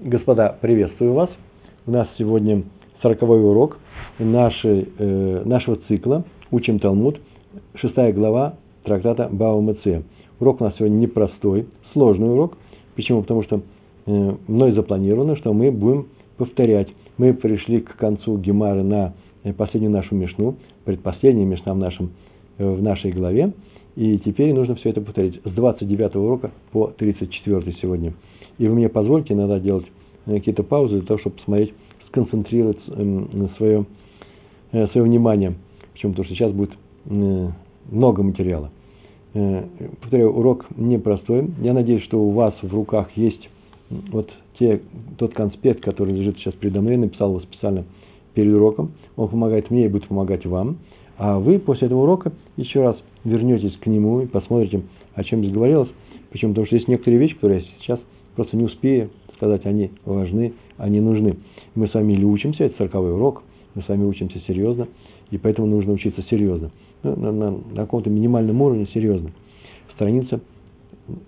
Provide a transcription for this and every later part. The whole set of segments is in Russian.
Господа, приветствую вас. У нас сегодня сороковой урок нашей, э, нашего цикла «Учим Талмуд», шестая глава трактата Бао Меце. Урок у нас сегодня непростой, сложный урок. Почему? Потому что э, мной запланировано, что мы будем повторять. Мы пришли к концу Гемары на э, последнюю нашу мешну, предпоследняя мешна в, нашем, э, в нашей главе. И теперь нужно все это повторить с 29 урока по 34 сегодня. И вы мне позвольте иногда делать э, какие-то паузы для того, чтобы посмотреть, сконцентрировать эм, свое, э, свое внимание. Почему? Потому что сейчас будет э, много материала. Повторяю, урок непростой. Я надеюсь, что у вас в руках есть вот те, тот конспект, который лежит сейчас передо мной. Я написал его специально перед уроком. Он помогает мне и будет помогать вам. А вы после этого урока еще раз вернетесь к нему и посмотрите, о чем здесь говорилось. Почему? Потому что есть некоторые вещи, которые я сейчас просто не успею сказать, они важны, они нужны. Мы с вами или учимся, это сороковой урок, мы с вами учимся серьезно, и поэтому нужно учиться серьезно. Ну, на, на, на каком-то минимальном уровне серьезно. Страница,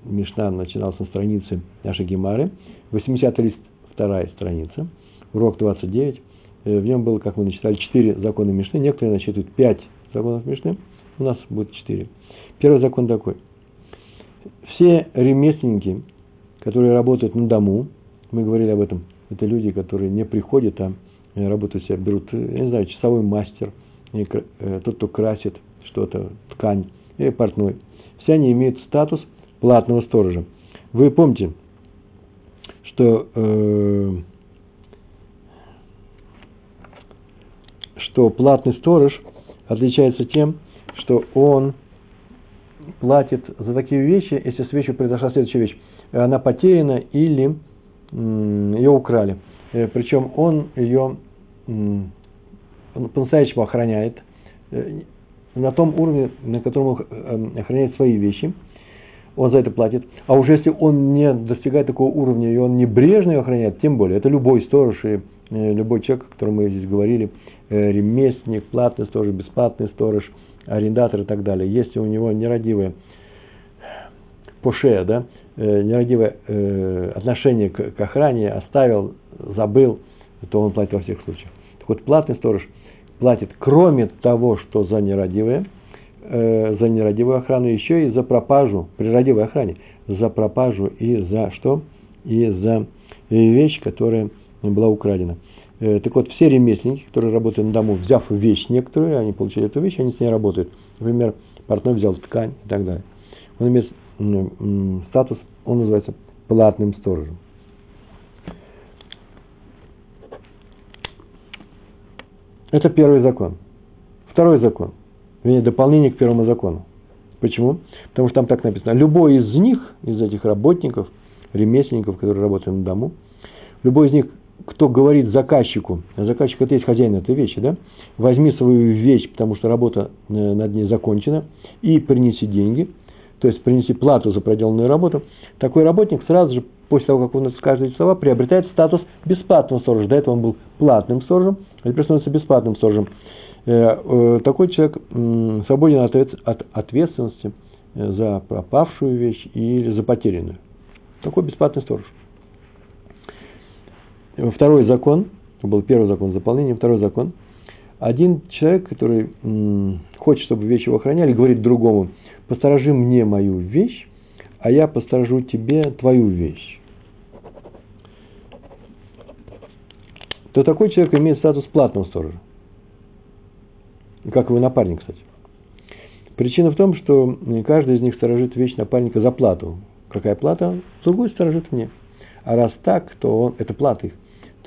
Мишна начиналась на странице нашей Гемары, 80 лист, вторая страница, урок 29. Э, в нем было, как мы начитали, 4 закона Мишны. Некоторые насчитывают 5 законов Мишны, у нас будет 4. Первый закон такой. Все ремесленники, которые работают на дому, мы говорили об этом, это люди, которые не приходят, а работают себя, берут, я не знаю, часовой мастер, э, тот, кто красит что-то, ткань, или портной. Все они имеют статус платного сторожа. Вы помните, что, э, что платный сторож отличается тем, что он платит за такие вещи, если с вещью произошла следующая вещь она потеряна или ее украли. Э, Причем он ее по-настоящему охраняет э, на том уровне, на котором он э, охраняет свои вещи. Он за это платит. А уже если он не достигает такого уровня, и он небрежно ее охраняет, тем более, это любой сторож и любой человек, о котором мы здесь говорили, ремесленник, платный сторож, бесплатный сторож, арендатор и так далее. Если у него нерадивые поше, да, э, нерадивое э, отношение к, охране оставил, забыл, то он платит во всех случаях. Так вот, платный сторож платит, кроме того, что за нерадивое, э, за нерадивую охрану, еще и за пропажу, при радивой охране, за пропажу и за что? И за вещь, которая была украдена. Э, так вот, все ремесленники, которые работают на дому, взяв вещь некоторую, они получили эту вещь, они с ней работают. Например, портной взял ткань и так далее. Он имеет статус, он называется платным сторожем. Это первый закон. Второй закон. Вернее, дополнение к первому закону. Почему? Потому что там так написано. Любой из них, из этих работников, ремесленников, которые работают на дому, любой из них, кто говорит заказчику, а заказчик это есть хозяин этой вещи, да, возьми свою вещь, потому что работа э, над ней закончена, и принеси деньги – то есть принести плату за проделанную работу, такой работник сразу же, после того, как он скажет эти слова, приобретает статус бесплатного сторожа. До этого он был платным сторожем, а теперь становится бесплатным сторожем. Э, э, такой человек свободен от ответственности э, за пропавшую вещь или за потерянную. Такой бесплатный сторож. Второй закон, был первый закон заполнения, второй закон. Один человек, который хочет, чтобы вещи его охраняли, говорит другому – посторожи мне мою вещь, а я посторожу тебе твою вещь. То такой человек имеет статус платного сторожа. Как его напарник, кстати. Причина в том, что каждый из них сторожит вещь напарника за плату. Какая плата? Другой сторожит мне. А раз так, то он, это платы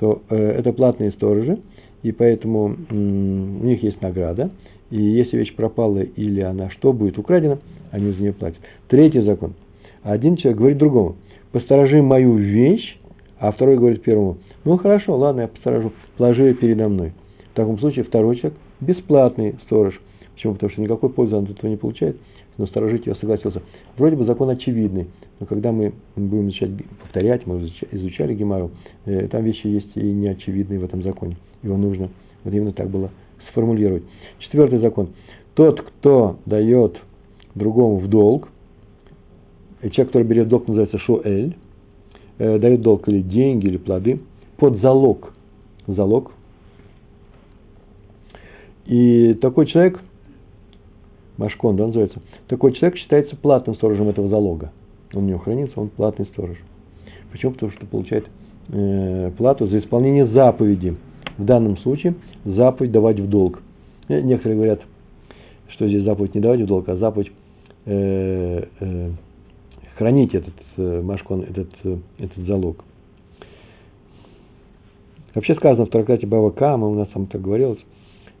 то э, это платные сторожи, и поэтому э, у них есть награда, и если вещь пропала или она что, будет украдена, они за нее платят. Третий закон. Один человек говорит другому, посторожи мою вещь, а второй говорит первому, ну хорошо, ладно, я посторожу, положи ее передо мной. В таком случае второй человек бесплатный сторож. Почему? Потому что никакой пользы он от этого не получает, но сторожить ее согласился. Вроде бы закон очевидный, но когда мы будем начать повторять, мы изучали Гемару, э, там вещи есть и неочевидные в этом законе. Его нужно, вот именно так было сформулировать. Четвертый закон. Тот, кто дает другому в долг, и человек, который берет долг, называется шоэль, э, дает долг или деньги, или плоды под залог. Залог. И такой человек, Машкон, да, называется, такой человек считается платным сторожем этого залога. Он него хранится, он платный сторож. Почему? Потому что получает э, плату за исполнение заповеди. В данном случае заповедь давать в долг. Э, некоторые говорят, что здесь заповедь не давать в долг, а заповедь э, э, хранить этот э, машкон, этот, э, этот залог. Вообще сказано в трактате Бава Кама, у нас там так говорилось,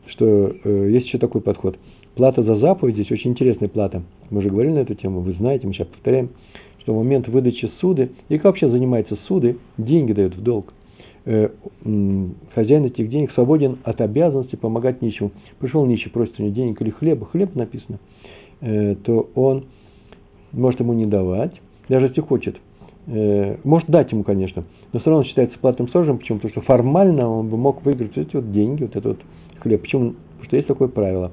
что э, есть еще такой подход. Плата за заповедь, здесь очень интересная плата. Мы уже говорили на эту тему, вы знаете, мы сейчас повторяем, что в момент выдачи суды, и как вообще занимается суды, деньги дают в долг. Э, хозяин этих денег свободен от обязанности помогать нищему. Пришел нищий, просит у него денег или хлеба, хлеб написано, э, то он может ему не давать, даже если хочет. Э, может дать ему, конечно, но все равно считается платным сторожем. Почему? Потому что формально он бы мог выиграть эти вот деньги, вот этот вот хлеб. Почему? Потому что есть такое правило.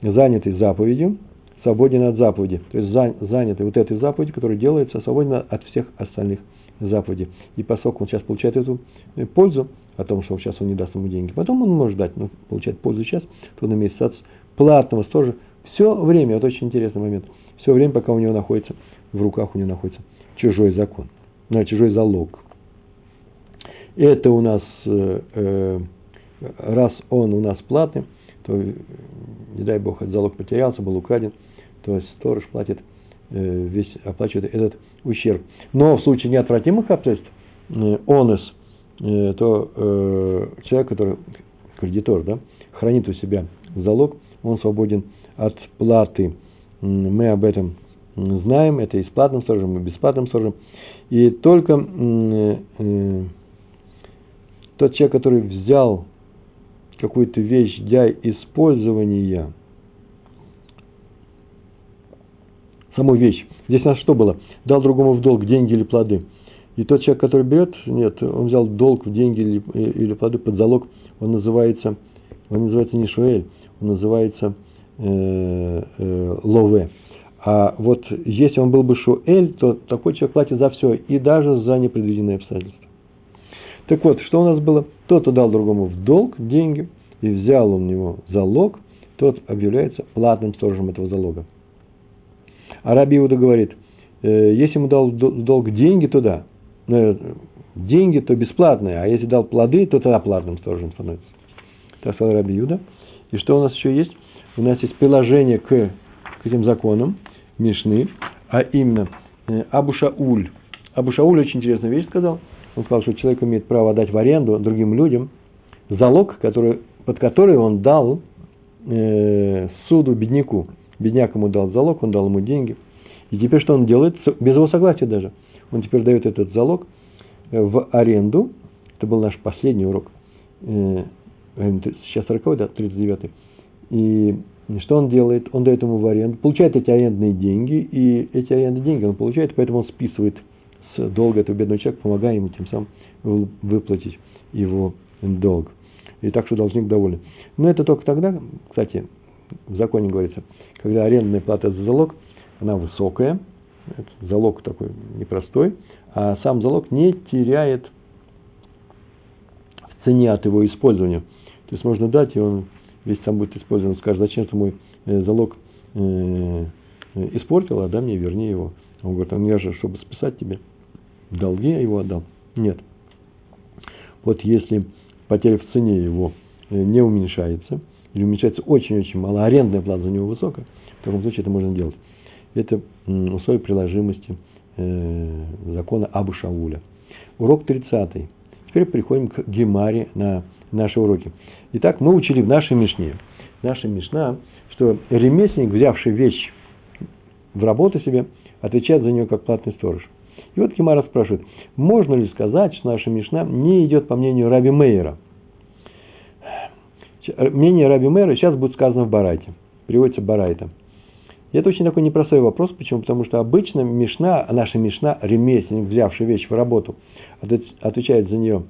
Занятый заповедью, свободен от заповеди. То есть занятый вот этой заповедью, которая делается, свободен от всех остальных заповедей. И поскольку он сейчас получает эту э, пользу, о том, что сейчас он не даст ему деньги, потом он может дать, но получает пользу сейчас, то он имеет статус платного тоже все время, вот очень интересный момент, все время, пока у него находится, в руках у него находится чужой закон, ну, чужой залог. Это у нас, э, э, раз он у нас платный, то, не дай бог, этот залог потерялся, был украден, то есть сторож платит, весь, оплачивает этот ущерб. Но в случае неотвратимых обстоятельств, э, онес, э, то э, человек, который, кредитор, да, хранит у себя залог, он свободен от платы. Мы об этом знаем, это и с платным сторожем, и бесплатным сторожем. И только э, э, тот человек, который взял какую-то вещь для использования, саму вещь, здесь у нас что было? Дал другому в долг деньги или плоды. И тот человек, который берет, нет, он взял долг в деньги или, или плоды под залог, он называется, он называется не Шуэль, он называется э, э, Лове. А вот если он был бы Шуэль, то такой человек платит за все, и даже за непредвиденные обстоятельства. Так вот, что у нас было? Тот, кто дал другому в долг деньги, и взял у него залог, тот объявляется платным сторожем этого залога. А Иуда говорит, э, если ему дал долг деньги, то да. Э, деньги, то бесплатные, а если дал плоды, то тогда платным сторожем становится. Так сказал Раби Юда. И что у нас еще есть? У нас есть приложение к, к этим законам Мишны, а именно э, Абу Шауль. Абу Шауль очень интересную вещь сказал. Он сказал, что человек имеет право отдать в аренду другим людям залог, который, под который он дал э, суду бедняку. Бедняк ему дал залог, он дал ему деньги. И теперь что он делает? Без его согласия даже. Он теперь дает этот залог э, в аренду. Это был наш последний урок. Э, сейчас 40 да, 39 И что он делает? Он дает ему в аренду, получает эти арендные деньги, и эти арендные деньги он получает, поэтому он списывает с долга этого бедного человека, помогая ему тем самым выплатить его долг. И так что должник доволен. Но это только тогда, кстати, в законе говорится, когда арендная плата за залог, она высокая, залог такой непростой, а сам залог не теряет в цене от его использования. То есть можно дать, и он весь сам будет использован, скажет, зачем ты мой э, залог э, испортил, а дай мне верни его. Он говорит, а мне же, чтобы списать тебе долги, я его отдал. Нет. Вот если потеря в цене его э, не уменьшается, или уменьшается очень-очень мало, арендная плата за него высокая, в таком случае это можно делать. Это условие приложимости э, закона Абу Шауля. Урок 30. Теперь приходим к Гемаре на наши уроки. Итак, мы учили в нашей Мишне, наша Мишна, что ремесленник, взявший вещь в работу себе, отвечает за нее как платный сторож. И вот Гемара спрашивает, можно ли сказать, что наша Мишна не идет по мнению Раби Мейера? Мнение Раби Мейера сейчас будет сказано в Барайте. Приводится Барайта. И это очень такой непростой вопрос. Почему? Потому что обычно Мишна, наша Мишна, ремесленник, взявший вещь в работу, отвечает за нее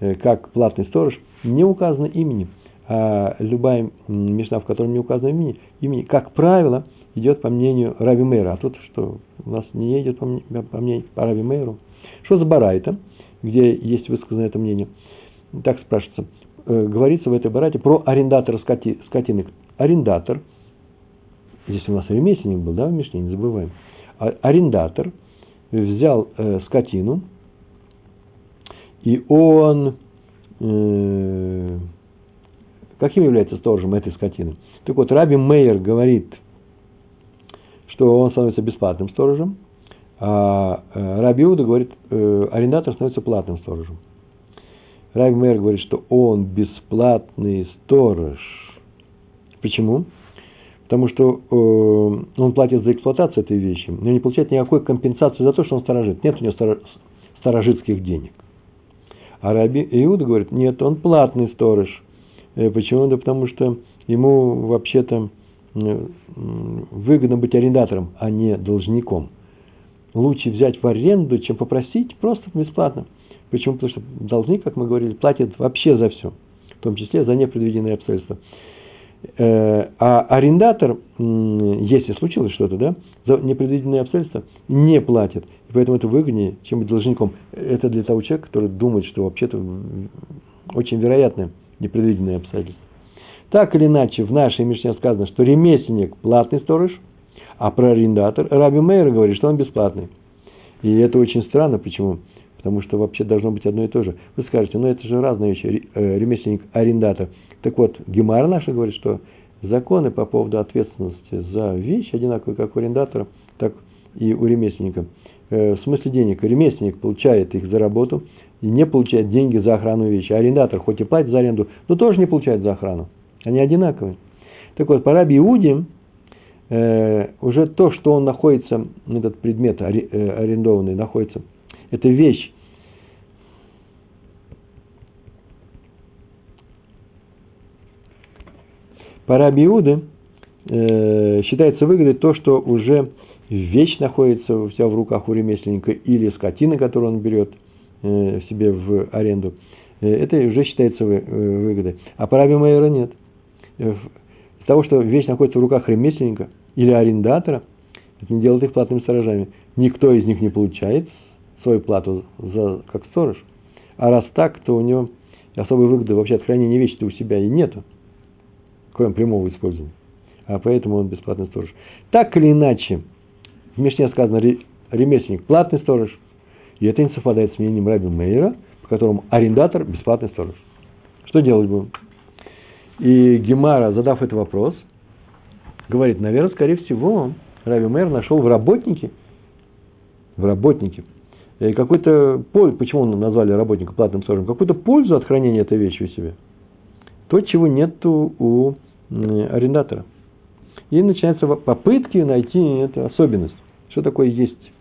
э, как платный сторож, не указано имени. А любая Мишна, в которой не указано имени, имени, как правило, идет по мнению Раби Мейра. А тут что у нас не идет по, по, мнению, по Раби Мейру, Что за барайта, где есть высказано это мнение? Так спрашивается. Э, говорится в этой барате про арендатора скоти, скотины. Арендатор, здесь у нас ремесленник был, да, в Мишне, не забываем. А, арендатор взял э, скотину, и он э, каким является сторожем этой скотины? Так вот, Раби Мейер говорит, что он становится бесплатным сторожем, а э, Раби Иуда говорит, э, арендатор становится платным сторожем. Раби Мейер говорит, что он бесплатный сторож. Почему? Потому что э, он платит за эксплуатацию этой вещи, но не получает никакой компенсации за то, что он сторожит. Нет у него сторожитских денег. А Раби Иуда говорит, нет, он платный сторож. Э, почему? Да потому что ему вообще-то э, выгодно быть арендатором, а не должником. Лучше взять в аренду, чем попросить просто бесплатно. Почему? Потому что должник, как мы говорили, платит вообще за все, в том числе за непредвиденные обстоятельства. Э, а арендатор, если случилось что-то, да, за непредвиденные обстоятельства не платит. И поэтому это выгоднее, чем быть должником. Это для того человека, который думает, что вообще-то очень вероятно непредвиденные обстоятельства. Так или иначе, в нашей Мишне сказано, что ремесленник – платный сторож, а про арендатор Раби Мейер говорит, что он бесплатный. И это очень странно. Почему? Потому что вообще должно быть одно и то же. Вы скажете, ну это же разные вещи, э, ремесленник, арендатор. Так вот, Гемара наша говорит, что законы по поводу ответственности за вещь одинаковые как у арендатора, так и у ремесленника. Э, в смысле денег, ремесленник получает их за работу и не получает деньги за охрану вещи. А арендатор хоть и платит за аренду, но тоже не получает за охрану. Они одинаковые. Так вот, по Раби Иуде, э, уже то, что он находится, этот предмет арендованный находится эта вещь, по Раби Иуде э, считается выгодой то, что уже вещь находится себя в руках у ремесленника или скотина, которую он берет э, себе в аренду. Э, это уже считается вы, э, выгодой. А по Раби нет. Э, из того, что вещь находится в руках ремесленника или арендатора, это не делает их платными сторожами. Никто из них не получает свою плату за, как сторож. А раз так, то у него особой выгоды вообще от хранения вещи у себя и нету, кроме прямого использования. А поэтому он бесплатный сторож. Так или иначе, в Мишне сказано ремесленник платный сторож, и это не совпадает с мнением Раби Мейера, по которому арендатор бесплатный сторож. Что делать будем? И Гемара, задав этот вопрос, говорит, наверное, скорее всего, Раби Мейер нашел в работнике, в работнике какой-то пользу, почему назвали работника платным сторожем, какую-то пользу от хранения этой вещи у себя. То, чего нет у арендатора. И начинаются попытки найти эту особенность. Что такое есть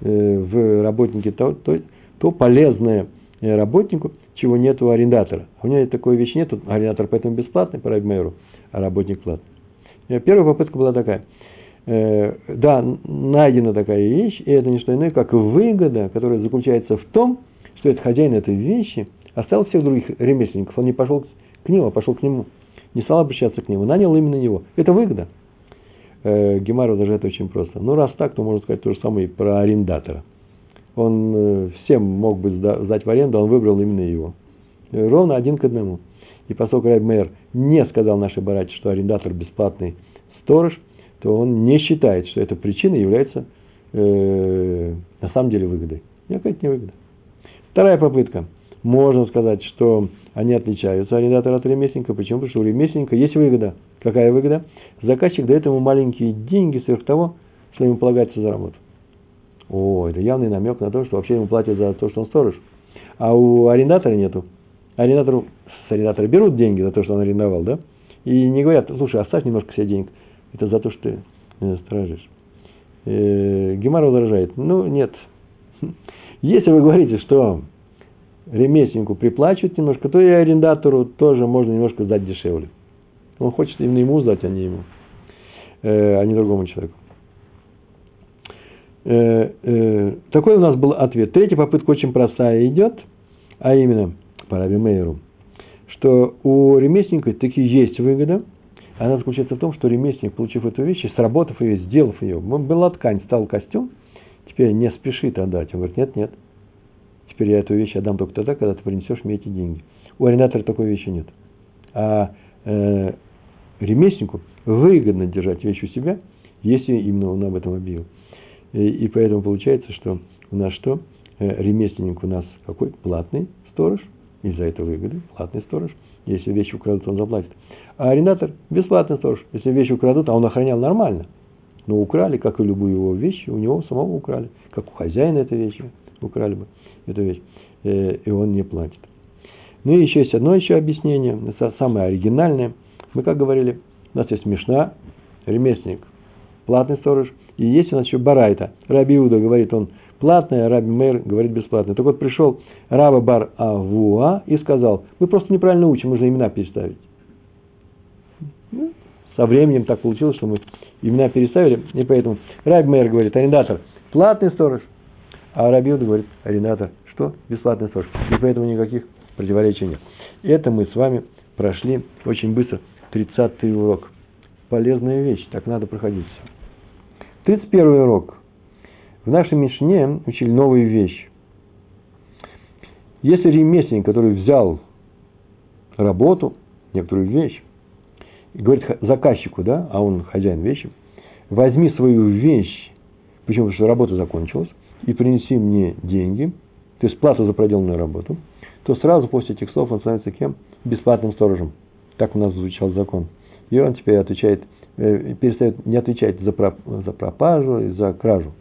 э, в работнике то, то, то полезное э, работнику, чего нет у арендатора. А у него такой вещи нет, арендатор поэтому бесплатный по Райбмейру, а работник платный. Первая попытка была такая – э, да, найдена такая вещь, и это не что иное, как выгода, которая заключается в том, что этот хозяин этой вещи оставил всех других ремесленников, он не пошел к нему, а пошел к нему, не стал обращаться к нему, нанял именно его. Это выгода. Э, Гемару даже это очень просто. Ну, раз так, то можно сказать то же самое и про арендатора. Он э, всем мог бы сдать в аренду, он выбрал именно его. Э, ровно один к одному. И поскольку Райб Мейер не сказал нашей барате, что арендатор бесплатный сторож, то он не считает, что эта причина является э, на самом деле выгодой. Никакая не выгода. Вторая попытка. Можно сказать, что они отличаются, арендатор от ремесленника. Почему? Потому что у ремесленника есть выгода. Какая выгода? Заказчик дает ему маленькие деньги сверх того, что ему полагается за работу. О, это явный намек на то, что вообще ему платят за то, что он сторож. А у арендатора нету. Арендатору, с арендатора берут деньги за то, что он арендовал, да? И не говорят, слушай, оставь немножко себе денег это за то, что ты э, стражишь. Э, Гемар возражает, ну нет. Если вы говорите, что ремесленнику приплачивают немножко, то и арендатору тоже можно немножко сдать дешевле. Он хочет именно ему сдать, а не ему, э, а не другому человеку. Такой у нас был ответ. Третья попытка очень простая идет, а именно по Раби Мейеру, что у ремесленника таки есть выгода – она заключается в том, что ремесленник, получив эту вещь, сработав ее, сделав ее, была ткань, стал костюм, теперь не спешит отдать. Он говорит, нет, нет, теперь я эту вещь отдам только тогда, когда ты принесешь мне эти деньги. У арендатора такой вещи нет. А э, ремесленнику выгодно держать вещь у себя, если именно он об этом объявил. И, и поэтому получается, что у нас что? Э, ремесленник у нас какой? Платный сторож, из-за этого выгоды, платный сторож. Если вещи украдут, он заплатит. А арендатор – бесплатный сторож. Если вещи украдут, а он охранял нормально, но украли, как и любую его вещь, у него самого украли. Как у хозяина этой вещи украли бы эту вещь. Э, и он не платит. Ну и еще есть одно еще объяснение, самое оригинальное. Мы как говорили, у нас есть Мишна, ремесленник, платный сторож, и есть у нас еще Барайта. Раби Иуда говорит, он платный, а Раби Мейр говорит бесплатный. Так вот пришел Раба Бар Авуа и сказал, мы просто неправильно учим, нужно имена переставить. Ну, со временем так получилось, что мы имена переставили, и поэтому Раби Мейер говорит, арендатор, платный сторож, а Раби Иуда говорит, арендатор, что? Бесплатный сторож. И поэтому никаких противоречий нет. Это мы с вами прошли очень быстро. 30 урок. Полезная вещь, так надо проходить. 31 урок. В нашей Мишне учили новую вещь. Если ремесленник, который взял работу, некоторую вещь, и говорит заказчику, да, а он хозяин вещи, возьми свою вещь, почему? Потому что работа закончилась, и принеси мне деньги, то есть плату за проделанную работу, то сразу после этих слов он становится кем? Бесплатным сторожем. Так у нас звучал закон. И он теперь отвечает, перестает не отвечать за, за пропажу и за кражу.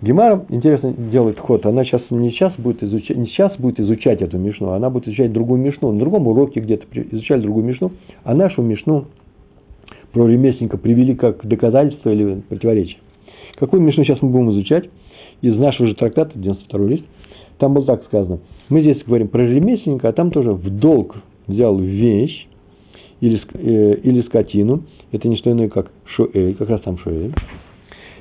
Гемара, интересно, делает ход. Она сейчас не сейчас будет изучать, не сейчас будет изучать эту мишну, она будет изучать другую мишну. На другом уроке где-то изучали другую мишну, а нашу мишну про ремесленника привели как доказательство или противоречие. Какую мишну сейчас мы будем изучать? Из нашего же трактата, 92 лист, там было так сказано. Мы здесь говорим про ремесленника, а там тоже в долг взял вещь или, э, или скотину. Это не что иное, как шуэль, как раз там шуэль.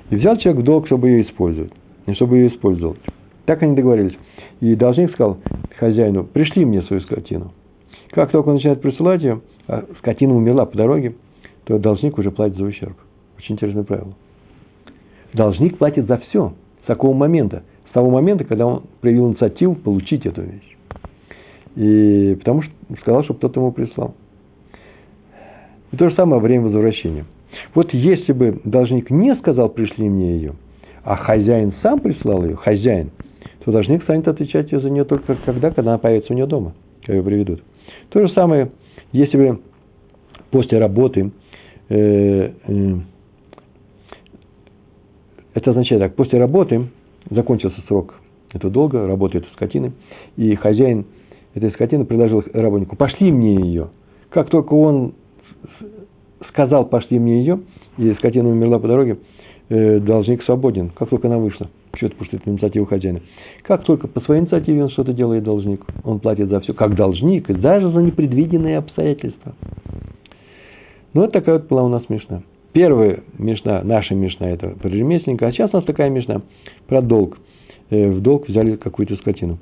И взял человек в долг, чтобы ее использовать. И чтобы ее использовать. Так они договорились. И должник сказал хозяину, пришли мне свою скотину. Как только он начинает присылать ее, а скотина умерла по дороге, то должник уже платит за ущерб. Очень интересное правило. Должник платит за все с такого момента. С того момента, когда он проявил инициативу получить эту вещь. И потому что сказал, чтобы кто-то ему прислал. И то же самое время возвращения – вот если бы должник не сказал, пришли мне ее, а хозяин сам прислал ее, хозяин, то должник станет отвечать за нее только когда, когда она появится у нее дома, когда ее приведут. То же самое, если бы после работы, э, э, это означает так, после работы закончился срок этого долга, работы этой скотины, и хозяин этой скотины предложил работнику, пошли мне ее. Как только он сказал, пошли мне ее, и скотина умерла по дороге, э, должник свободен, как только она вышла. Что-то, потому что это инициатива хозяина. Как только по своей инициативе он что-то делает должник, он платит за все, как должник, и даже за непредвиденные обстоятельства. Ну, вот такая вот была у нас мешна. Первая мешна, наша мешна, это про ремесленника, а сейчас у нас такая мешна про долг. Э, в долг взяли какую-то скотину.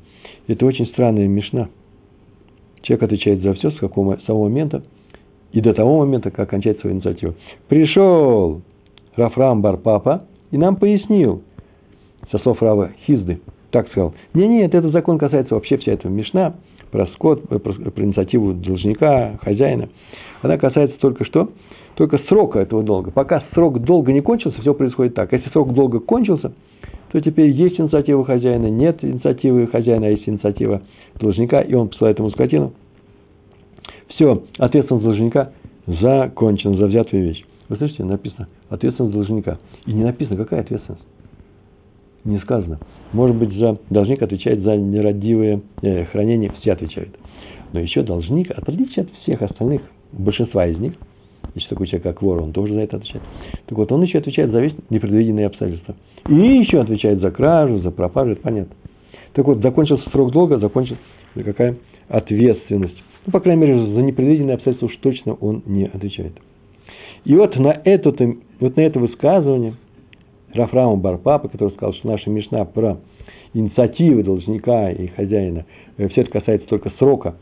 Это очень странная мешна. Человек отвечает за все с какого самого момента, и до того момента, как кончать свою инициативу. Пришел Рафрам Барпапа и нам пояснил, со слов Рава Хизды, так сказал, не, нет, этот закон касается вообще вся этого Мишна, про скот, про, про инициативу должника, хозяина. Она касается только что? Только срока этого долга. Пока срок долга не кончился, все происходит так. Если срок долга кончился, то теперь есть инициатива хозяина, нет инициативы хозяина, а есть инициатива должника, и он посылает ему скотину – все, ответственность должника закончена за взятую вещь. Вы слышите, написано ответственность должника. И не написано, какая ответственность. Не сказано. Может быть, за должник отвечает за нерадивое э, хранение, все отвечают. Но еще должник, в отличие от всех остальных, большинства из них, еще такой человек, как вор, он тоже за это отвечает. Так вот, он еще отвечает за весь непредвиденные обстоятельства. И еще отвечает за кражу, за пропажу, это понятно. Так вот, закончился срок долга, закончился какая ответственность. Ну, по крайней мере, за непредвиденные обстоятельства уж точно он не отвечает. И вот на, это, вот на это высказывание Рафрама Барпапа, который сказал, что наша Мишна про инициативы должника и хозяина, э, все это касается только срока,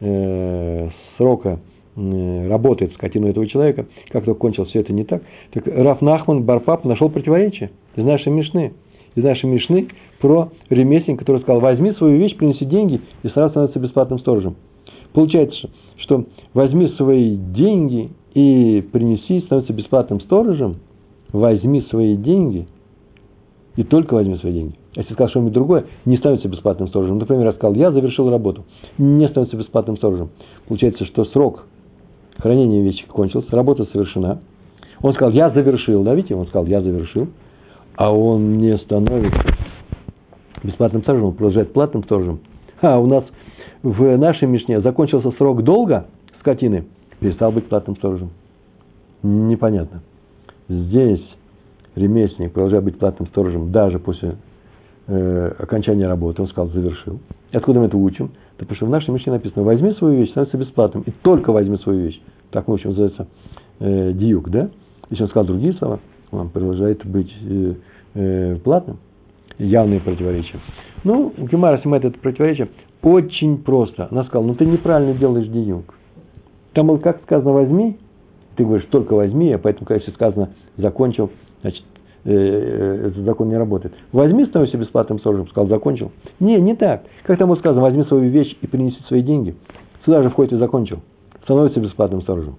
э, срока э, работы скотину этого человека, как только кончилось все это не так, так Раф Нахман Барпап нашел противоречие из нашей Мишны. из нашей Мишны про ремесленника, который сказал, возьми свою вещь, принеси деньги, и сразу становится бесплатным сторожем. Получается, что возьми свои деньги и принеси, становится бесплатным сторожем, возьми свои деньги и только возьми свои деньги. А если сказал что-нибудь другое, не становится бесплатным сторожем. Например, я сказал, я завершил работу, не становится бесплатным сторожем. Получается, что срок хранения вещи кончился, работа совершена. Он сказал, я завершил, да, видите, он сказал, я завершил, а он не становится бесплатным сторожем, он продолжает платным сторожем. А у нас в нашей Мишне закончился срок долга скотины, перестал быть платным сторожем. Непонятно. Здесь ремесленник продолжает быть платным сторожем даже после э, окончания работы. Он сказал, завершил. И откуда мы это учим? Да потому что в нашей Мишне написано, возьми свою вещь, становится бесплатным. И только возьми свою вещь. Так мы учим, называется э, диюк, да? Если он сказал другие слова, он продолжает быть э, э, платным. Явные противоречия. Ну, Гемара снимает это противоречие очень просто. Она сказала, ну ты неправильно делаешь диюк. Там было как сказано, возьми, ты говоришь, только возьми, а поэтому, когда сказано, закончил, значит, э, э, этот закон не работает. Возьми, становишься бесплатным сторожем, сказал, закончил. Не, не так. Как там сказано, возьми свою вещь и принеси свои деньги. Сюда же входит и закончил. Становится бесплатным сторожем.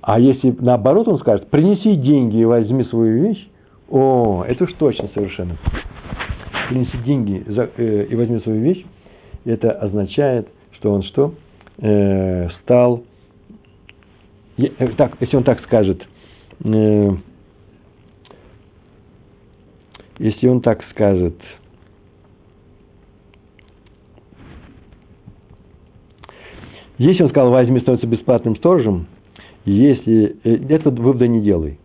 А если наоборот он скажет, принеси деньги и возьми свою вещь, о, это уж точно совершенно. Принеси деньги э, и возьми свою вещь, это означает, что он что? Э, стал, э, так, если он так скажет, э, если он так скажет, если он сказал, возьми, становится бесплатным сторожем, если э, этот вывода не делай.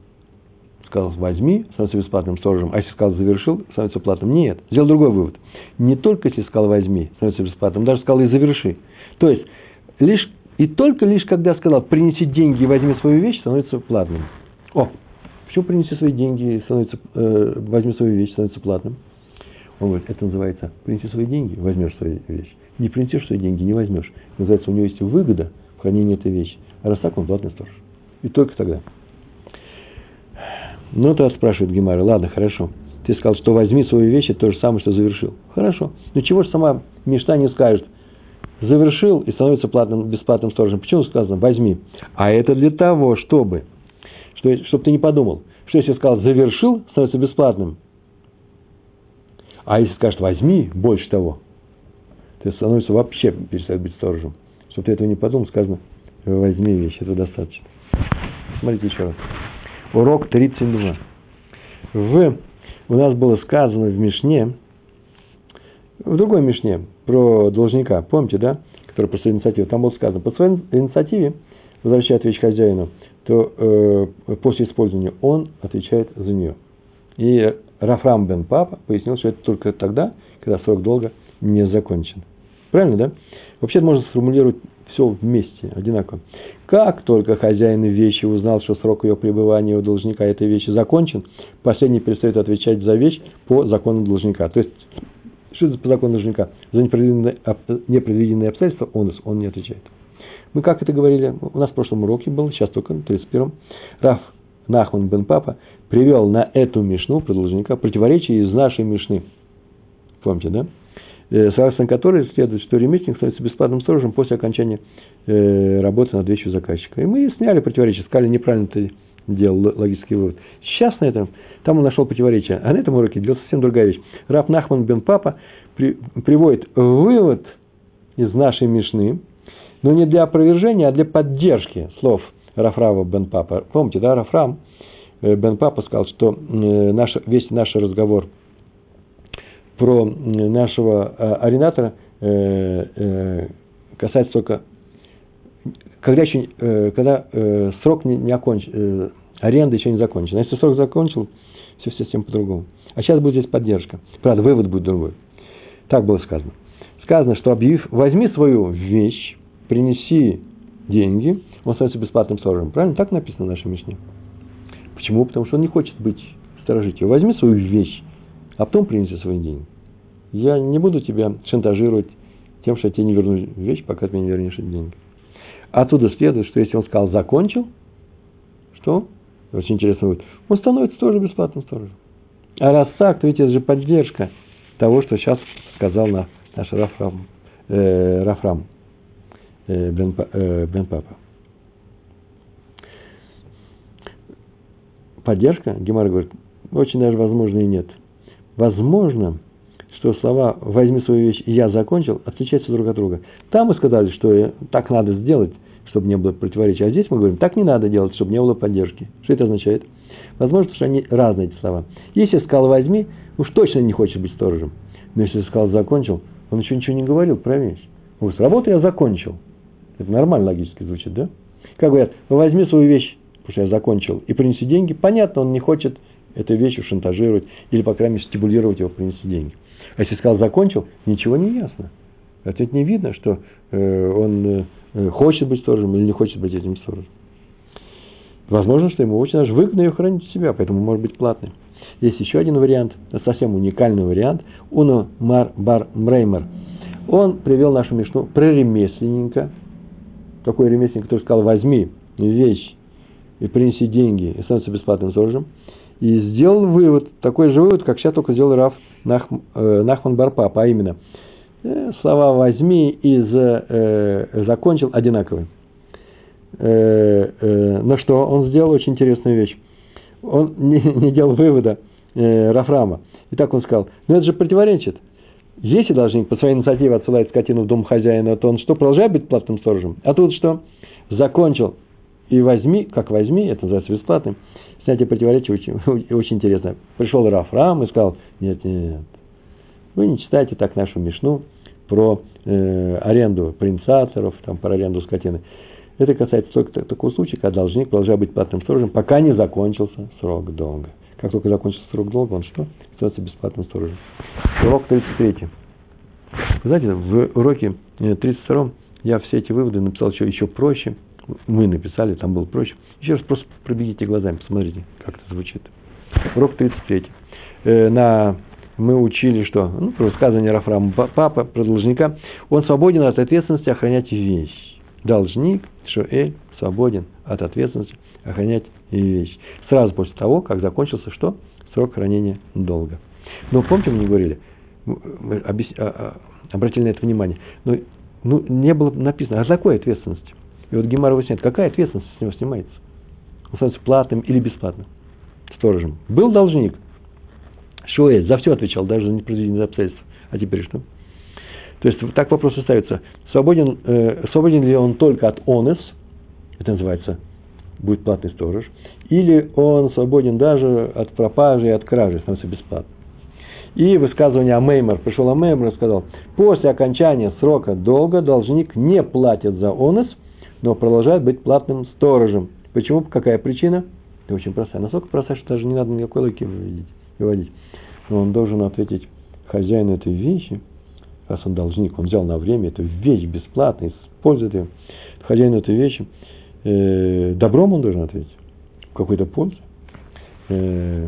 Сказал, возьми, становится бесплатным сторожем. А если сказал, завершил, становится платным. Нет. Сделал другой вывод. Не только если сказал, возьми, становится бесплатным, даже сказал, и заверши. То есть, лишь и только лишь когда сказал, принеси деньги и возьми свою вещь, становится платным. О, почему принеси свои деньги, становится, э, возьми свою вещь, становится платным? Он говорит, это называется, принеси свои деньги, возьмешь свою вещь. Не принесешь свои деньги, не возьмешь. Называется, у него есть выгода в хранении этой вещи. А раз так, он платный сторож. И только тогда. Ну, то спрашивает Гемара, ладно, хорошо. Ты сказал, что возьми свою вещь, это то же самое, что завершил. Хорошо. Ну, чего же сама мечта не скажет? Завершил и становится платным, бесплатным сторожем. Почему сказано возьми? А это для того, чтобы, что, чтобы ты не подумал, что если сказал завершил, становится бесплатным. А если скажет возьми, больше того, ты становится вообще перестает быть сторожем. Чтобы ты этого не подумал, сказано возьми вещь, это достаточно. Смотрите еще раз. Урок 32. В, у нас было сказано в Мишне, в другой Мишне, про должника, помните, да, который по своей инициативе, там было сказано, по своей инициативе возвращает вещь хозяину, то э, после использования он отвечает за нее. И Рафрам бен Папа пояснил, что это только тогда, когда срок долга не закончен. Правильно, да? Вообще можно сформулировать все вместе, одинаково. Как только хозяин вещи узнал, что срок ее пребывания у должника этой вещи закончен, последний перестает отвечать за вещь по закону должника. То есть, что это по закону должника? За непредвиденные, непредвиденные обстоятельства он, он не отвечает. Мы как это говорили, у нас в прошлом уроке был, сейчас только на 31-м. Раф Нахман бен Папа привел на эту мишну, про должника, противоречие из нашей мишны. Помните, да? Э, согласно которой следует, что ремесленник становится бесплатным сторожем после окончания э, работы над вещью заказчика. И мы сняли противоречие, сказали, неправильно ты делал логический вывод. Сейчас на этом, там он нашел противоречие, а на этом уроке делал совсем другая вещь. Раб Нахман бен Папа при, приводит вывод из нашей Мишны, но не для опровержения, а для поддержки слов Рафрава бен Папа. Помните, да, Рафрам э, бен Папа сказал, что наш, весь наш разговор – про нашего э, арендатора э, э, касается только, когда, еще, когда срок не, не окончен, аренда еще не закончена. Если срок закончил, все совсем по-другому. А сейчас будет здесь поддержка. Правда, вывод будет другой. Так было сказано. Сказано, что объявив, возьми свою вещь, принеси деньги, он становится бесплатным сторожем. Правильно? Так написано в нашей Мишне. Почему? Потому что он не хочет быть сторожителем. Возьми свою вещь, а потом принеси свои деньги. Я не буду тебя шантажировать тем, что я тебе не верну вещь, пока ты мне не вернешь деньги. Оттуда следует, что если он сказал «закончил», что? Очень интересно будет. Он становится тоже бесплатным сторожем. А раз так, то ведь это же поддержка того, что сейчас сказал на, наш Рафрам, э, Рафрам э, Бен, э, Бен Папа. Поддержка, Гемар говорит, очень даже возможно и нет. Возможно, что слова «возьми свою вещь» и «я закончил» отличаются друг от друга. Там мы сказали, что так надо сделать, чтобы не было противоречия. А здесь мы говорим, так не надо делать, чтобы не было поддержки. Что это означает? Возможно, что они разные эти слова. Если сказал «возьми», уж точно не хочет быть сторожем. Но если сказал «закончил», он еще ничего не говорил, правильно? Он говорит, работу я закончил. Это нормально логически звучит, да? Как говорят, возьми свою вещь, потому что я закончил, и принеси деньги. Понятно, он не хочет эту вещь шантажировать или, по крайней мере, стимулировать его принести деньги. А если сказал закончил, ничего не ясно. Это не видно, что э, он э, хочет быть сторожем или не хочет быть этим сторожем. Возможно, что ему очень даже выгодно ее хранить у себя, поэтому может быть платный. Есть еще один вариант, совсем уникальный вариант. Уно Мар Бар Мреймер. Он привел нашу мешну про ремесленника. Такой ремесленник, который сказал, возьми вещь и принеси деньги, и становится бесплатным сторожем. И сделал вывод, такой же вывод, как сейчас только сделал Раф Нах, э, Нахман Барпап, а именно, э, слова «возьми» и э, «закончил» одинаковые. Э, э, но что он сделал очень интересную вещь. Он не, не делал вывода э, Рафрама. И так он сказал, ну это же противоречит. Если должник по своей инициативе отсылает скотину в дом хозяина, то он что, продолжает быть платным сторожем? А тут что? Закончил и возьми, как возьми, это называется бесплатным. Снятие противоречия очень, очень интересно. Пришел Рафрам и сказал, нет, нет, вы не читайте так нашу Мишну про э, аренду принцаторов, там, про аренду скотины. Это касается только такого случая, когда должник продолжает быть платным сторожем, пока не закончился срок долга. Как только закончился срок долга, он что? Становится бесплатным сторожем. Урок 33. Вы знаете, в уроке 32 э, я все эти выводы написал еще, еще проще. Мы написали, там было проще. Еще раз просто пробегите глазами, посмотрите, как это звучит. Урок 33. Э, на, мы учили, что? Ну, про высказывание Рафрама папа, про должника. Он свободен от ответственности охранять вещь должник, Шуэль, свободен от ответственности охранять вещь. Сразу после того, как закончился что? Срок хранения долга. Но помните, мы не говорили, мы. А, а, обратили на это внимание, но ну, не было написано, а за какой ответственности? И вот Гемар выясняет, какая ответственность с него снимается? Он становится платным или бесплатным сторожем. Был должник, Шуэль, за все отвечал, даже за непроизведение обстоятельств. А теперь что? То есть так вопрос ставится. Свободен, э, свободен ли он только от онес, это называется, будет платный сторож, или он свободен даже от пропажи и от кражи, становится бесплатным. И высказывание Амеймер, пришел Амеймер и сказал, после окончания срока долга должник не платит за онес, но продолжает быть платным сторожем. Почему? Какая причина? Это очень простая. Насколько простая, что даже не надо никакой логики выводить. Но он должен ответить хозяину этой вещи – раз он должник, он взял на время эту вещь бесплатно, использует ее, хозяин этой вещи, э, добром он должен ответить, какой-то пользе. Э,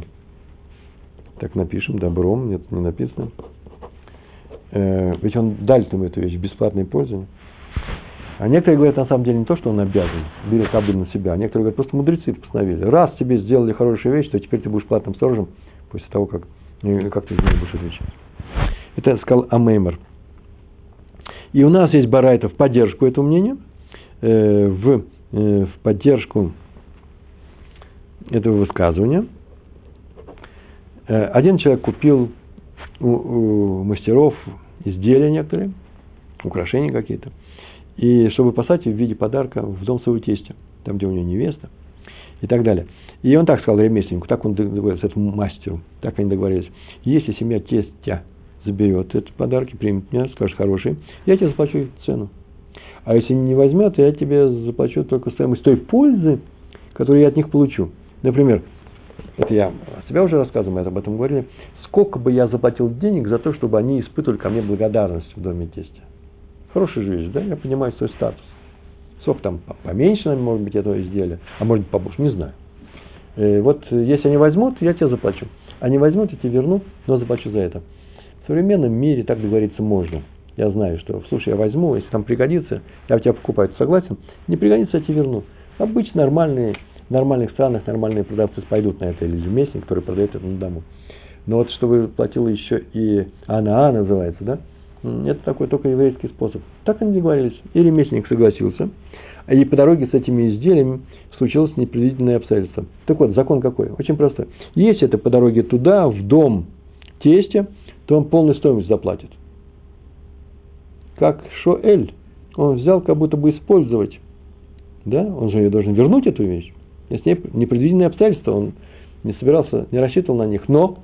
так напишем, добром, нет, не написано. Э, ведь он дал ему эту вещь бесплатной пользе. А некоторые говорят, на самом деле, не то, что он обязан, берет кабель на себя, а некоторые говорят, просто мудрецы постановили. Раз тебе сделали хорошую вещь, то теперь ты будешь платным сторожем после того, как, как ты за будешь отвечать. Это сказал Амеймер. И у нас есть барайта в поддержку этому мнению, э, в, э, в поддержку этого высказывания. Э, один человек купил у, у мастеров изделия некоторые, украшения какие-то, и чтобы послать в виде подарка в дом своего тестя, там, где у него невеста, и так далее. И он так сказал ремесленнику, так он договорился этому мастеру, так они договорились. Если семья тестя заберет эти подарки, примет меня, скажет хороший, я тебе заплачу цену. А если не возьмет, я тебе заплачу только стоимость той пользы, которую я от них получу. Например, это я себя уже рассказывал, мы об этом говорили. Сколько бы я заплатил денег за то, чтобы они испытывали ко мне благодарность в доме тестя. Хорошая жизнь, да? Я понимаю свой статус. Сколько там поменьше, может быть, этого изделия, а может быть побольше, не знаю. И э, вот если они возьмут, я тебе заплачу. Они возьмут, я тебе верну, но заплачу за это. В современном мире так договориться можно. Я знаю, что, слушай, я возьму, если там пригодится, я у тебя покупаю, ты согласен? Не пригодится, я тебе верну. Обычно нормальные, в нормальных странах нормальные продавцы пойдут на это, или ремесленник, который продает это на дому. Но вот чтобы платила еще и Анаа называется, да? Это такой только еврейский способ. Так они договорились. И ремесленник согласился. И по дороге с этими изделиями случилось непредвиденное обстоятельство. Так вот, закон какой? Очень простой. Если это по дороге туда, в дом тестя, то он полную стоимость заплатит. Как Шоэль. Он взял как будто бы использовать. Да? Он же должен вернуть эту вещь. Если непредвиденные обстоятельства, он не собирался, не рассчитывал на них. Но,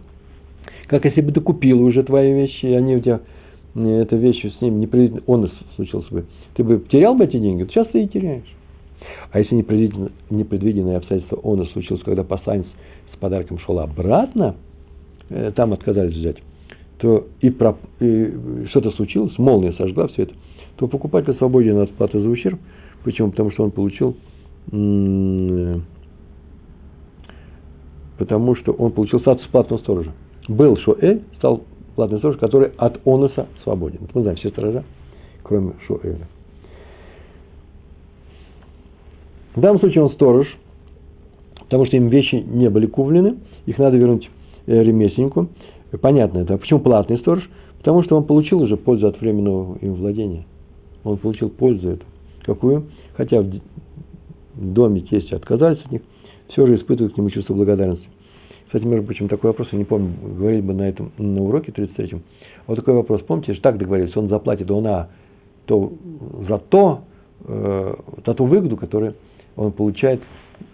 как если бы ты купил уже твои вещи, и они у тебя, эта вещь с ним непредвиденный, он случился бы, ты бы потерял бы эти деньги, сейчас ты и теряешь. А если непредвиденное, непредвиденное обстоятельство он случилось, когда посланец с подарком шел обратно, э, там отказались взять, то и, про, и что-то случилось, молния сожгла все это, то покупатель свободен от платы за ущерб. Почему? Потому что он получил потому что он получил статус платного сторожа. Был Шоэль, стал платный сторож, который от онуса свободен. Мы знаем все сторожа, кроме Шоэля. В данном случае он сторож, потому что им вещи не были куплены, их надо вернуть э, ремесленнику. Понятно это. Почему платный сторож? Потому что он получил уже пользу от временного им владения. Он получил пользу эту. Какую? Хотя в доме тести отказались от них, все же испытывают к нему чувство благодарности. Кстати, между прочим, такой вопрос, я не помню, говорили бы на этом на уроке 33-м. Вот такой вопрос, помните, же так договорились, он заплатит она то за то, э, за ту выгоду, которую он получает,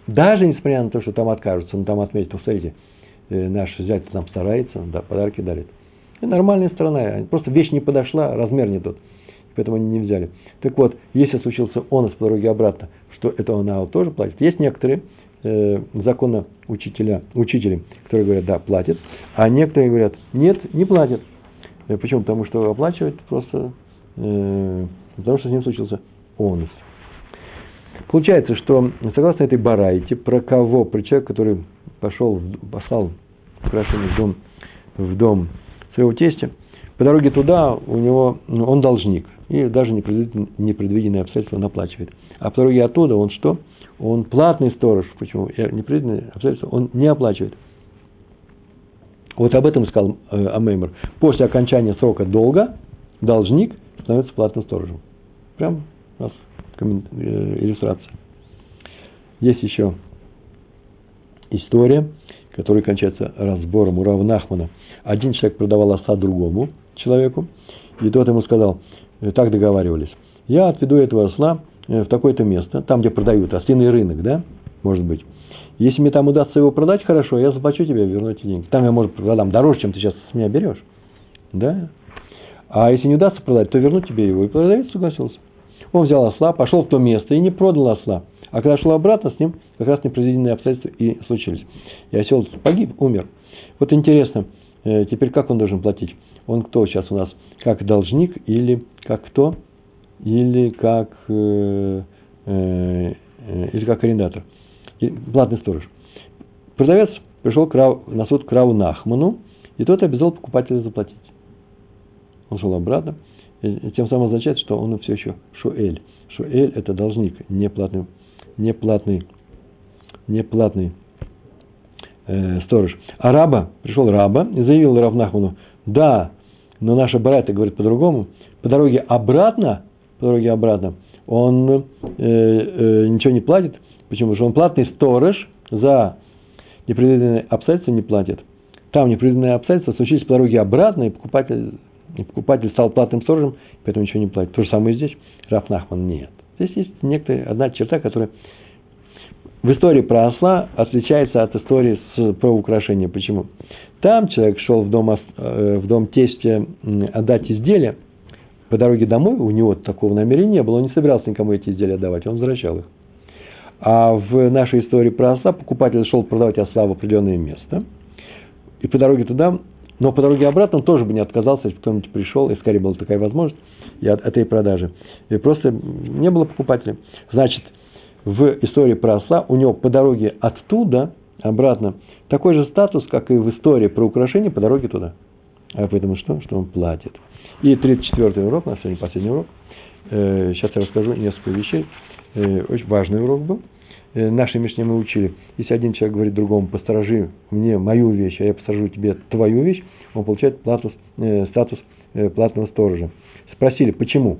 даже несмотря на то, что там откажутся, но там отметят, посмотрите, э, наш зять нам старается, да, подарки дарит. И нормальная сторона, просто вещь не подошла, размер не тот, поэтому они не взяли. Так вот, если случился он по дороге обратно, что это он тоже платит. Есть некоторые э, закона учителя, учители, которые говорят, да, платит, а некоторые говорят, нет, не платит. Э, почему? Потому что оплачивает просто, э, потому что с ним случился онус. Получается, что согласно этой барайте, про кого, про человека, который пошел, послал украшение в дом, в дом своего тестя, по дороге туда у него, ну, он должник, и даже непредвиденные обстоятельства он оплачивает. А по дороге оттуда он что? Он платный сторож, почему? Непредвиденные обстоятельства он не оплачивает. Вот об этом сказал э, Амеймер. После окончания срока долга должник становится платным сторожем. Прям у нас Э, иллюстрация. Есть еще история, которая кончается разбором у Равнахмана. Один человек продавал оса другому человеку, и тот ему сказал, «Э, так договаривались, я отведу этого осла в такое-то место, там, где продают, ослиный рынок, да, может быть. Если мне там удастся его продать, хорошо, я заплачу тебе, верну эти деньги. Там я, может, продам дороже, чем ты сейчас с меня берешь. Да? А если не удастся продать, то верну тебе его. И продавец согласился. Он взял осла, пошел в то место и не продал осла. А когда шел обратно, с ним как раз непредвиденные обстоятельства и случились. И осел погиб, умер. Вот интересно, э, теперь как он должен платить? Он кто сейчас у нас? Как должник или как кто? Или как, э, э, э или как арендатор? Платный сторож. Продавец пришел на суд к Раву Нахману, и тот обязал покупателя заплатить. Он шел обратно, и тем самым означает, что он все еще шуэль. Шуэль – это должник, неплатный, неплатный, неплатный э, сторож. А раба, пришел раба и заявил Равнахману, да, но наша барайта говорит по-другому, по дороге обратно, по дороге обратно, он э, э, ничего не платит. Почему? Потому что он платный сторож за непредвиденные обстоятельства не платит. Там непредвиденные обстоятельства случились по дороге обратно, и покупатель и покупатель стал платным сторожем, поэтому ничего не платит. То же самое и здесь. Раф Нахман нет. Здесь есть некоторая одна черта, которая в истории про осла отличается от истории с, про украшение. Почему? Там человек шел в дом, э, в дом тестя отдать изделия, по дороге домой у него такого намерения не было, он не собирался никому эти изделия отдавать, он возвращал их. А в нашей истории про осла покупатель шел продавать осла в определенное место, и по дороге туда но по дороге обратно он тоже бы не отказался, если кто-нибудь пришел, и скорее была такая возможность, и от этой продажи. И просто не было покупателей. Значит, в истории про осла у него по дороге оттуда обратно такой же статус, как и в истории про украшения по дороге туда. А поэтому что? Что он платит. И 34-й урок, у нас сегодня последний урок. Сейчас э, я расскажу несколько вещей. Э, очень важный урок был. э, нашей Мишне мы учили, если один человек говорит другому, посторожи мне мою вещь, а я посторожу тебе твою вещь, он получает платус, статус платного сторожа. Спросили, почему?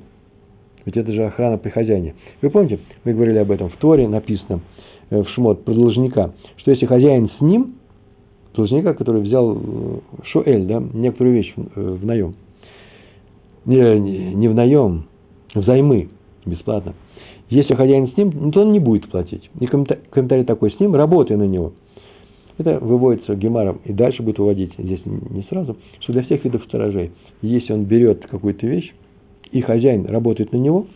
Ведь это же охрана при хозяине. Вы помните, мы говорили об этом в Торе, написано в Шмот про должника, что если хозяин с ним, должника, который взял Шуэль, да, некоторую вещь в наем, не, не в наем, взаймы, бесплатно. Если хозяин с ним, ну, то он не будет платить. И комментарий такой, с ним работай на него. Это выводится гемаром и дальше будет выводить, здесь не сразу, что для всех видов сторожей, если он берет какую-то вещь, и хозяин работает на него,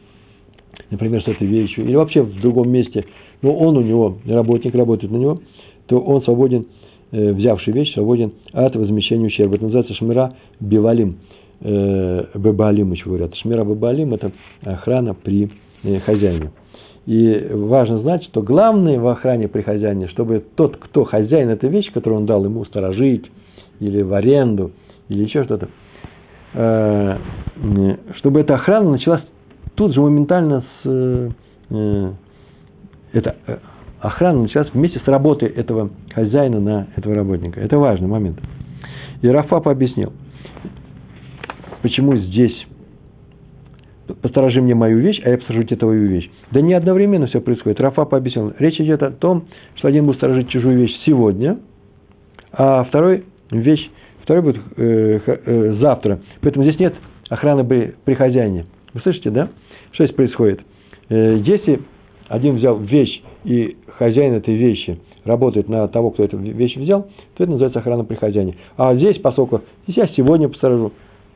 например, с этой вещью, или вообще в другом месте, но он у него, работник работает на него, то он свободен, э, взявший вещь, свободен от возмещения ущерба. Это называется шмира бивалим, э, бебалим еще говорят. Шмира бебалим – это охрана при э, хозяине. И важно знать, что главное в охране при хозяине, чтобы тот, кто хозяин этой вещи, которую он дал ему сторожить, или в аренду, или еще что-то, э, чтобы эта охрана началась тут же моментально с... Эта охрана началась вместе с работой этого хозяина на этого работника. Это важный момент. И Рафап объяснил, почему здесь посторожи мне мою вещь, а я посторожу тебе твою вещь. Да не одновременно все происходит. Рафа пообъяснил. Речь идет о том, что один будет сторожить чужую вещь сегодня, а второй вещь, второй будет э, э, завтра. Поэтому здесь нет охраны при, при хозяине. Вы слышите, да? Что здесь происходит? Э, если один взял вещь, и хозяин этой вещи работает на того, кто эту вещь взял, то это называется охрана при хозяине. А здесь, поскольку здесь я сегодня посторожу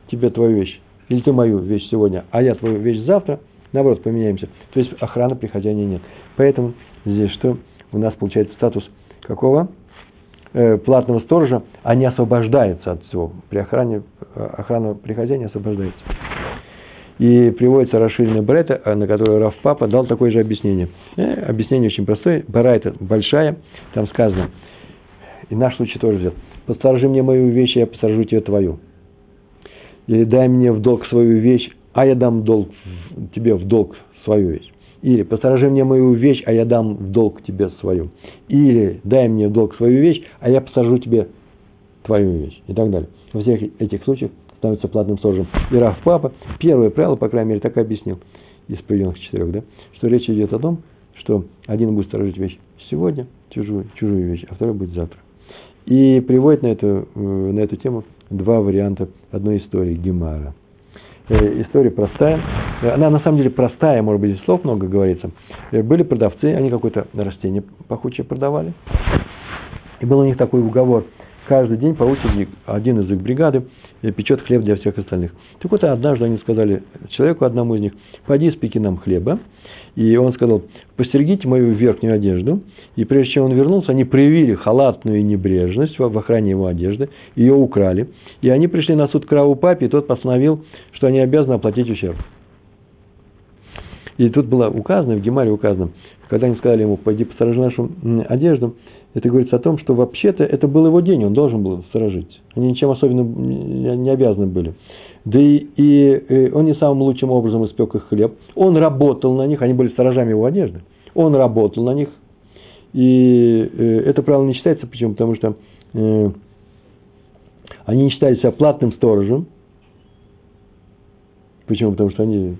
тебе твою вещь, или ты мою вещь сегодня, а я твою вещь завтра, наоборот, поменяемся. То есть охраны при хозяине нет. Поэтому здесь что? У нас получается статус какого? Э, платного сторожа, а не освобождается от всего. При охране, э, охрана при хозяине освобождается. И приводится расширенный Брета, э, на который Раф Папа дал такое же объяснение. Э, объяснение очень простое. Барайта большая, там сказано, и наш случай тоже взят. Посторожи мне мою вещь, я посторожу тебе твою или дай мне в долг свою вещь, а я дам долг, тебе в долг свою вещь. Или посторожи мне мою вещь, а я дам в долг тебе свою. Или дай мне в долг свою вещь, а я посажу тебе твою вещь. И так далее. Во всех этих случаях становится платным сторожем. И Раф Папа, первое правило, по крайней мере, так и объяснил из приведенных четырех, да, что речь идет о том, что один будет сторожить вещь сегодня, чужую, чужую вещь, а второй будет завтра. И приводит на эту, э, на эту тему два варианта одной истории Гемара. Э, история простая. Она на самом деле простая, может быть, слов много говорится. Э, были продавцы, они какое-то растение пахучее продавали. И был у них такой уговор. Каждый день по очереди один из их бригады печет хлеб для всех остальных. Так вот, однажды они сказали человеку, одному из них, пойди спеки нам хлеба, и он сказал, постерегите мою верхнюю одежду. И прежде чем он вернулся, они проявили халатную небрежность в охране его одежды, ее украли. И они пришли на суд к Раву Папе, и тот постановил, что они обязаны оплатить ущерб. И тут было указано, в Гемаре указано, когда они сказали ему, пойди посторожи нашу одежду, это говорится о том, что вообще-то это был его день, он должен был сторожить. Они ничем особенным не обязаны были. Да и, и он не самым лучшим образом испек их хлеб. Он работал на них, они были сторожами его одежды. Он работал на них. И э, это правило не считается, почему? Потому что э, они не считали себя платным сторожем. Почему? Потому что они,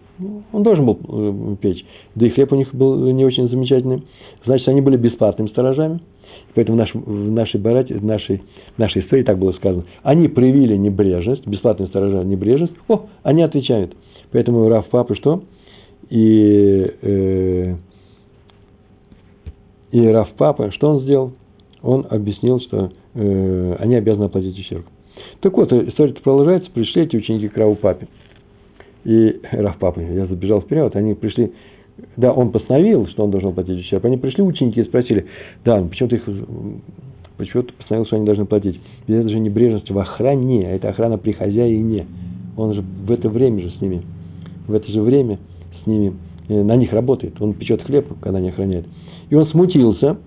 он должен был э, печь. Да и хлеб у них был не очень замечательный. Значит, они были бесплатными сторожами. Поэтому в, наш, в нашей, барате, в нашей, в нашей истории так было сказано. Они проявили небрежность, бесплатные сторожа небрежность. О, они отвечают. Поэтому Раф Папа что? И, э, и Раф Папа, что он сделал? Он объяснил, что э, они обязаны оплатить ущерб. Так вот, история продолжается. Пришли эти ученики к Раву Папе. И Раф Папа, я забежал вперед, они пришли да, он постановил, что он должен платить ущерб. Они пришли ученики и спросили, да, почему ты их почему ты постановил, что они должны платить? Ведь это же небрежность в охране, а это охрана при хозяине. Он же в это время же с ними, в это же время с ними, э, на них работает. Он печет хлеб, когда они охраняют. И он смутился,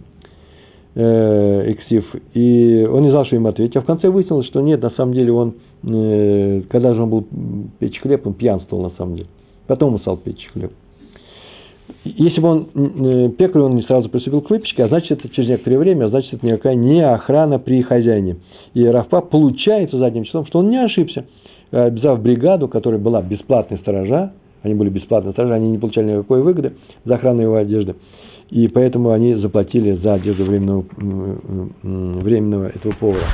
э, Эксив, и он не знал, что им ответить. А в конце выяснилось, что нет, на самом деле он, э, когда же он был печь хлеб, он пьянствовал на самом деле. Потом он стал печь хлеб. Если бы он э, пекарь, он не сразу приступил к выпечке, а значит, это через некоторое время, а значит, это никакая не охрана при хозяине. И Рафпа получается задним числом, что он не ошибся. Обязав бригаду, которая была бесплатной сторожа, они были бесплатные сторожа, они не получали никакой выгоды за охрану его одежды. И поэтому они заплатили за одежду временного, временного этого повара,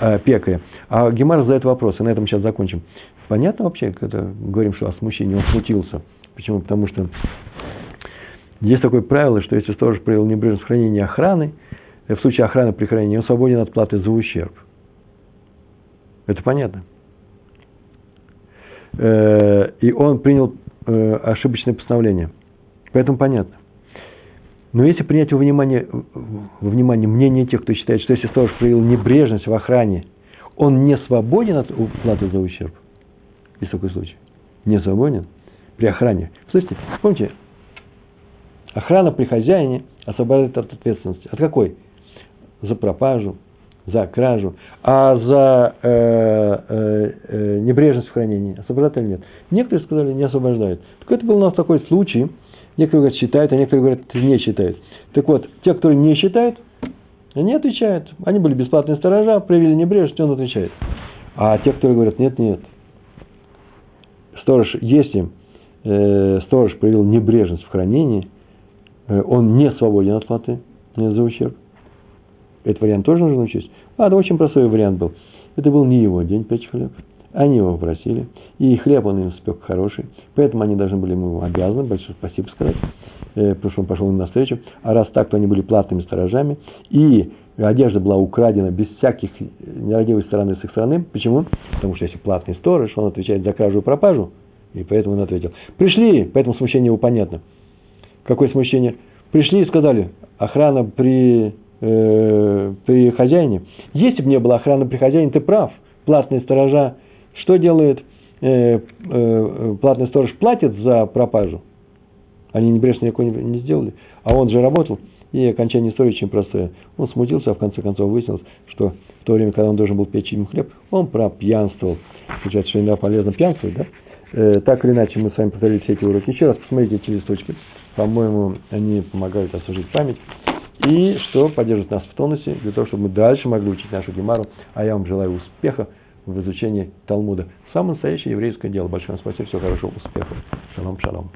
э, пекаря. А Гемар задает вопрос, и на этом сейчас закончим. Понятно вообще, когда говорим, что о смущении, он смутился. Почему? Потому что есть такое правило, что если сторож проявил небрежность в хранении охраны, в случае охраны при хранении, он свободен от платы за ущерб. Это понятно. Э, и он принял э, ошибочное постановление. Поэтому понятно. Но если принять во внимание, во внимание мнение тех, кто считает, что если сторож проявил небрежность в охране, он не свободен от уплаты за ущерб. Есть такой случай. Не свободен при охране. Слышите, помните, Охрана при хозяине освобождает от ответственности. От какой? За пропажу, за кражу. А за э, э, э, небрежность в хранении освобождает или нет? Некоторые сказали, не освобождает. Так это был у нас такой случай. Некоторые говорят, считают, а некоторые говорят, не считают. Так вот, те, которые не считают, они отвечают. Они были бесплатные сторожа, проявили небрежность, он отвечает. А те, которые говорят, нет, нет. Сторож, если э, сторож проявил небрежность в хранении, он не свободен от платы за ущерб. Этот вариант тоже нужно учесть. А, да, очень простой вариант был. Это был не его день печь хлеб. Они его попросили. И хлеб он им спек хороший. Поэтому они должны были ему обязаны большое спасибо сказать. Э, потому что он пошел им навстречу. А раз так, то они были платными сторожами. И одежда была украдена без всяких нерадивой стороны с их стороны. Почему? Потому что если платный сторож, он отвечает за кражу и пропажу. И поэтому он ответил. Пришли, поэтому смущение его понятно. Какое смущение? Пришли и сказали, охрана при, э, при хозяине. Если бы не было охраны при хозяине, ты прав. Платные сторожа, что делает э, э, платный сторож? Платит за пропажу. Они небрежно никакой не, не сделали. А он же работал. И окончание истории очень простое. Он смутился, а в конце концов выяснилось, что в то время, когда он должен был печь им хлеб, он пропьянствовал. Получается, что иногда полезно пьянствовать, да? Э, так или иначе, мы с вами повторили все эти уроки. Еще раз посмотрите эти листочки. По-моему, они помогают освежить память. И что поддерживает нас в тонусе, для того, чтобы мы дальше могли учить нашу гемару. А я вам желаю успеха в изучении Талмуда. Самое настоящее еврейское дело. Большое вам спасибо, всего хорошего, успехов. Шалом, шалом.